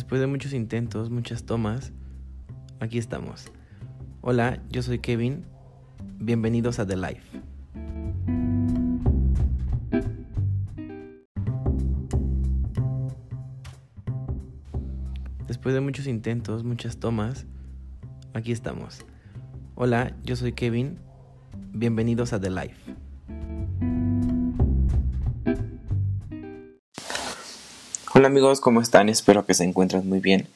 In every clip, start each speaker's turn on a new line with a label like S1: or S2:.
S1: Después de muchos intentos, muchas tomas, aquí estamos. Hola, yo soy Kevin. Bienvenidos a The Life. Después de muchos intentos, muchas tomas, aquí estamos. Hola, yo soy Kevin. Bienvenidos a The Life. Amigos, ¿cómo están? Espero que se encuentren muy bien.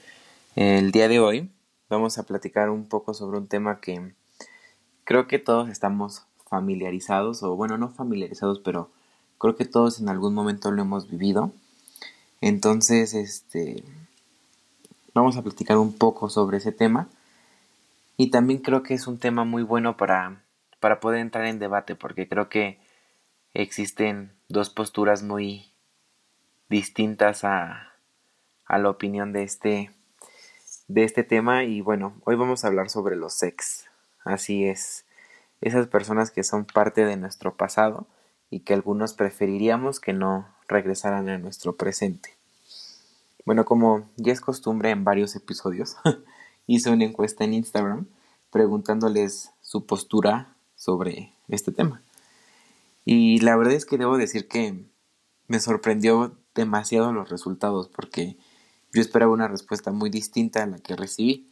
S1: El día de hoy vamos a platicar un poco sobre un tema que creo que todos estamos familiarizados, o bueno, no familiarizados, pero creo que todos en algún momento lo hemos vivido. Entonces, este, vamos a platicar un poco sobre ese tema. Y también creo que es un tema muy bueno para, para poder entrar en debate, porque creo que existen dos posturas muy distintas a, a la opinión de este, de este tema. Y bueno, hoy vamos a hablar sobre los sex. Así es, esas personas que son parte de nuestro pasado y que algunos preferiríamos que no regresaran a nuestro presente. Bueno, como ya es costumbre en varios episodios, hice una encuesta en Instagram preguntándoles su postura sobre este tema. Y la verdad es que debo decir que me sorprendió demasiado los resultados porque yo esperaba una respuesta muy distinta a la que recibí.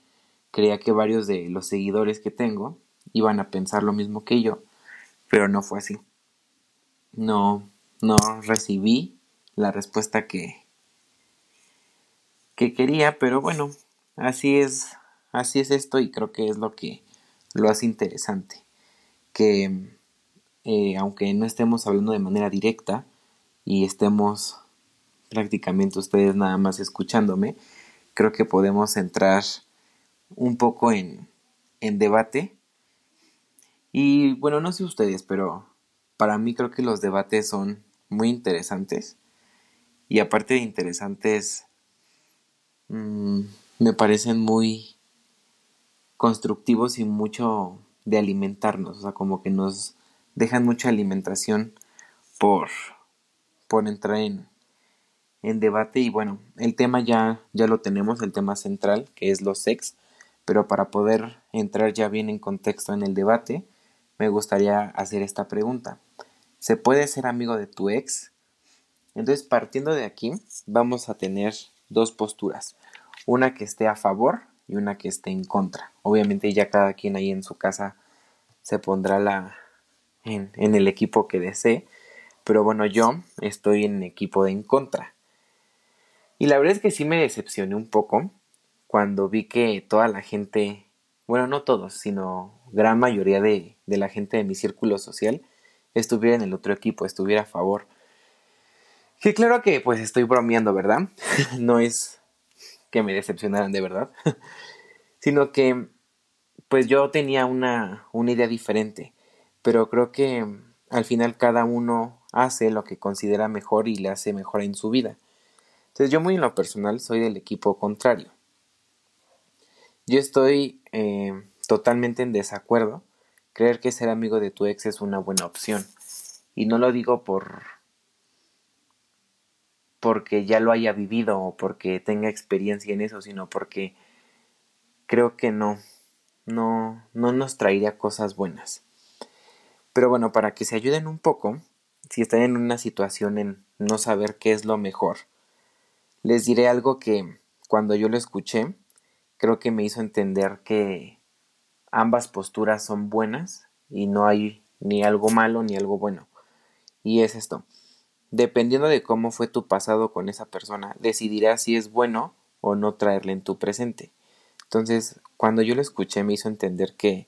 S1: Creía que varios de los seguidores que tengo iban a pensar lo mismo que yo, pero no fue así. No, no recibí la respuesta que, que quería, pero bueno, así es, así es esto y creo que es lo que lo hace interesante. Que eh, aunque no estemos hablando de manera directa y estemos prácticamente ustedes nada más escuchándome, creo que podemos entrar un poco en, en debate. Y bueno, no sé ustedes, pero para mí creo que los debates son muy interesantes. Y aparte de interesantes, mmm, me parecen muy constructivos y mucho de alimentarnos. O sea, como que nos dejan mucha alimentación por, por entrar en, en debate y bueno, el tema ya, ya lo tenemos, el tema central, que es los sex, pero para poder entrar ya bien en contexto en el debate, me gustaría hacer esta pregunta. ¿Se puede ser amigo de tu ex? Entonces, partiendo de aquí, vamos a tener dos posturas, una que esté a favor y una que esté en contra. Obviamente ya cada quien ahí en su casa se pondrá la en, en el equipo que desee, pero bueno, yo estoy en equipo de en contra. Y la verdad es que sí me decepcioné un poco cuando vi que toda la gente, bueno, no todos, sino gran mayoría de, de la gente de mi círculo social estuviera en el otro equipo, estuviera a favor. Que claro que pues estoy bromeando, ¿verdad? no es que me decepcionaran de verdad, sino que pues yo tenía una, una idea diferente, pero creo que al final cada uno hace lo que considera mejor y le hace mejor en su vida. Entonces yo muy en lo personal soy del equipo contrario. Yo estoy eh, totalmente en desacuerdo. Creer que ser amigo de tu ex es una buena opción. Y no lo digo por porque ya lo haya vivido o porque tenga experiencia en eso, sino porque creo que no, no, no nos traería cosas buenas. Pero bueno, para que se ayuden un poco, si están en una situación en no saber qué es lo mejor, les diré algo que cuando yo lo escuché, creo que me hizo entender que ambas posturas son buenas y no hay ni algo malo ni algo bueno. Y es esto. Dependiendo de cómo fue tu pasado con esa persona, decidirás si es bueno o no traerle en tu presente. Entonces, cuando yo lo escuché me hizo entender que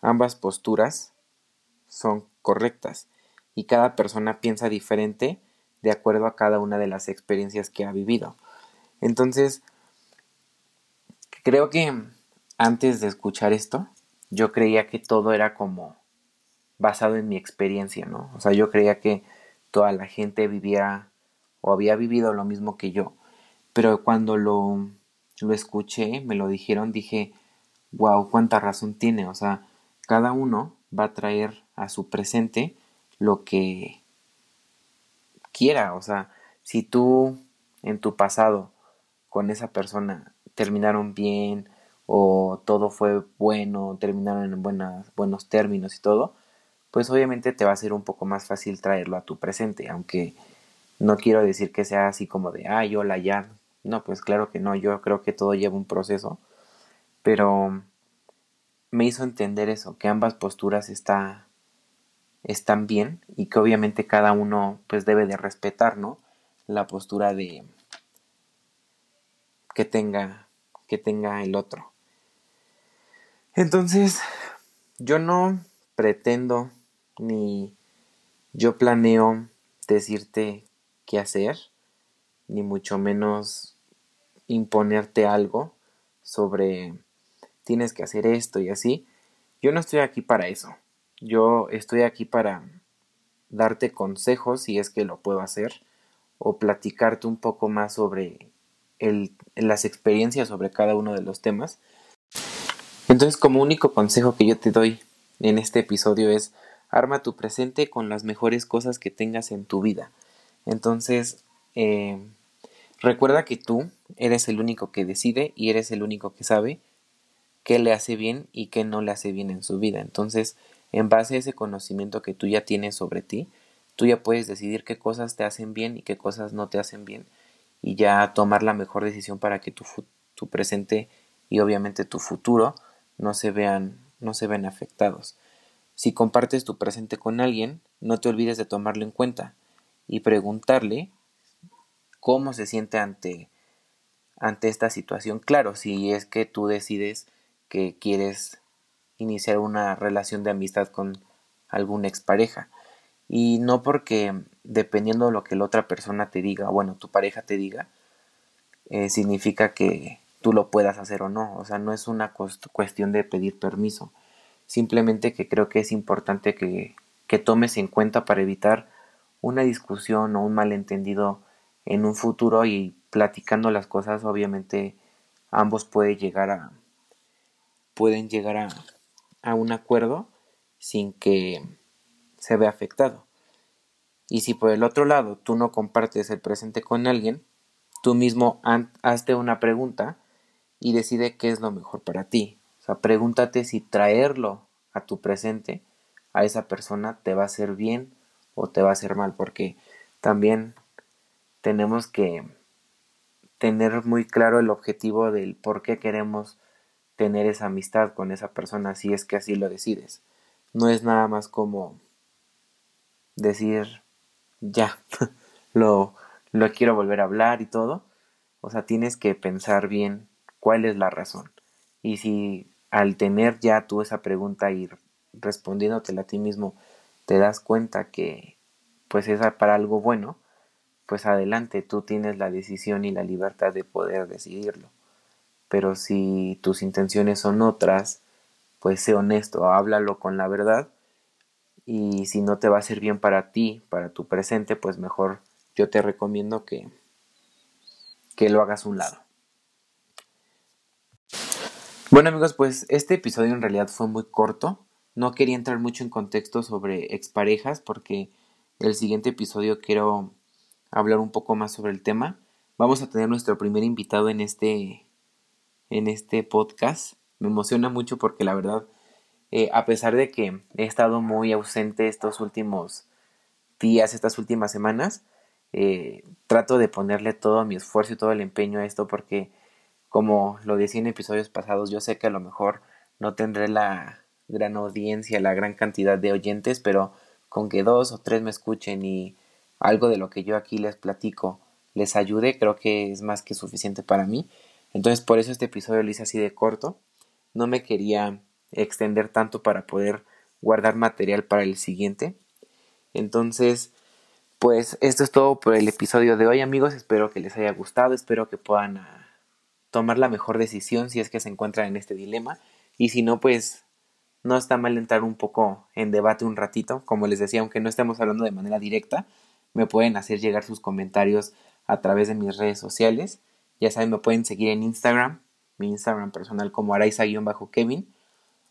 S1: ambas posturas son correctas y cada persona piensa diferente de acuerdo a cada una de las experiencias que ha vivido. Entonces, creo que antes de escuchar esto, yo creía que todo era como basado en mi experiencia, ¿no? O sea, yo creía que toda la gente vivía o había vivido lo mismo que yo. Pero cuando lo, lo escuché, me lo dijeron, dije, wow, cuánta razón tiene. O sea, cada uno va a traer a su presente lo que quiera. O sea, si tú en tu pasado con esa persona terminaron bien o todo fue bueno, terminaron en buenas, buenos términos y todo, pues obviamente te va a ser un poco más fácil traerlo a tu presente, aunque no quiero decir que sea así como de, ay, hola, ya. No, pues claro que no, yo creo que todo lleva un proceso, pero me hizo entender eso, que ambas posturas está, están bien y que obviamente cada uno pues debe de respetar, ¿no? La postura de que tenga que tenga el otro. Entonces, yo no pretendo ni yo planeo decirte qué hacer, ni mucho menos imponerte algo sobre tienes que hacer esto y así. Yo no estoy aquí para eso. Yo estoy aquí para darte consejos si es que lo puedo hacer o platicarte un poco más sobre el, las experiencias sobre cada uno de los temas. Entonces como único consejo que yo te doy en este episodio es arma tu presente con las mejores cosas que tengas en tu vida. Entonces, eh, recuerda que tú eres el único que decide y eres el único que sabe qué le hace bien y qué no le hace bien en su vida. Entonces, en base a ese conocimiento que tú ya tienes sobre ti, tú ya puedes decidir qué cosas te hacen bien y qué cosas no te hacen bien y ya tomar la mejor decisión para que tu, tu presente y obviamente tu futuro no se vean no se ven afectados. Si compartes tu presente con alguien, no te olvides de tomarlo en cuenta y preguntarle cómo se siente ante ante esta situación. Claro, si es que tú decides que quieres iniciar una relación de amistad con alguna expareja. Y no porque dependiendo de lo que la otra persona te diga, bueno, tu pareja te diga, eh, significa que tú lo puedas hacer o no. O sea, no es una cuestión de pedir permiso. Simplemente que creo que es importante que, que tomes en cuenta para evitar una discusión o un malentendido en un futuro y platicando las cosas, obviamente ambos pueden llegar a, pueden llegar a, a un acuerdo sin que se vea afectado. Y si por el otro lado tú no compartes el presente con alguien, tú mismo hazte una pregunta y decide qué es lo mejor para ti. O sea, pregúntate si traerlo a tu presente, a esa persona, te va a hacer bien o te va a hacer mal, porque también tenemos que tener muy claro el objetivo del por qué queremos tener esa amistad con esa persona si es que así lo decides. No es nada más como decir ya lo, lo quiero volver a hablar y todo. O sea, tienes que pensar bien cuál es la razón. Y si al tener ya tú esa pregunta y respondiéndotela a ti mismo te das cuenta que pues es para algo bueno, pues adelante, tú tienes la decisión y la libertad de poder decidirlo pero si tus intenciones son otras, pues sé honesto, háblalo con la verdad y si no te va a ser bien para ti, para tu presente, pues mejor yo te recomiendo que, que lo hagas a un lado. Bueno amigos, pues este episodio en realidad fue muy corto. No quería entrar mucho en contexto sobre exparejas porque el siguiente episodio quiero hablar un poco más sobre el tema. Vamos a tener nuestro primer invitado en este en este podcast. Me emociona mucho porque la verdad, eh, a pesar de que he estado muy ausente estos últimos días, estas últimas semanas, eh, trato de ponerle todo mi esfuerzo y todo el empeño a esto porque, como lo decía en episodios pasados, yo sé que a lo mejor no tendré la gran audiencia, la gran cantidad de oyentes, pero con que dos o tres me escuchen y algo de lo que yo aquí les platico les ayude, creo que es más que suficiente para mí. Entonces por eso este episodio lo hice así de corto. No me quería extender tanto para poder guardar material para el siguiente. Entonces, pues esto es todo por el episodio de hoy amigos. Espero que les haya gustado. Espero que puedan ah, tomar la mejor decisión si es que se encuentran en este dilema. Y si no, pues no está mal entrar un poco en debate un ratito. Como les decía, aunque no estemos hablando de manera directa, me pueden hacer llegar sus comentarios a través de mis redes sociales. Ya saben, me pueden seguir en Instagram, mi Instagram personal como araiza-kevin,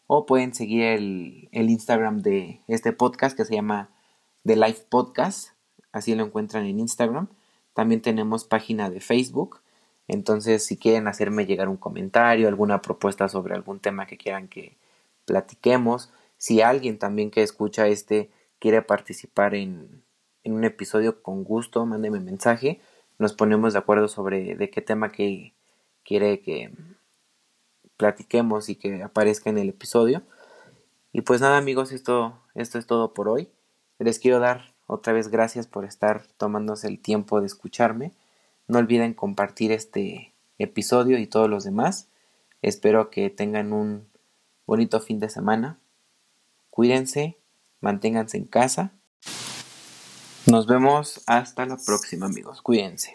S1: o pueden seguir el, Instagram de este podcast que se llama The Life Podcast, así lo encuentran en Instagram. También tenemos página de Facebook, Entonces, si quieren hacerme llegar un comentario, alguna propuesta sobre algún tema que quieran que platiquemos, si alguien también que escucha este quiere participar en, en un episodio con gusto, mándeme mensaje, nos ponemos de acuerdo sobre de qué tema que quiere que platiquemos y que aparezca en el episodio. Y pues nada amigos, esto, esto es todo por hoy. Les quiero dar otra vez gracias por estar tomándose el tiempo de escucharme. No olviden compartir este episodio y todos los demás. Espero que tengan un bonito fin de semana. Cuídense, manténganse en casa. Nos vemos hasta la próxima amigos. Cuídense.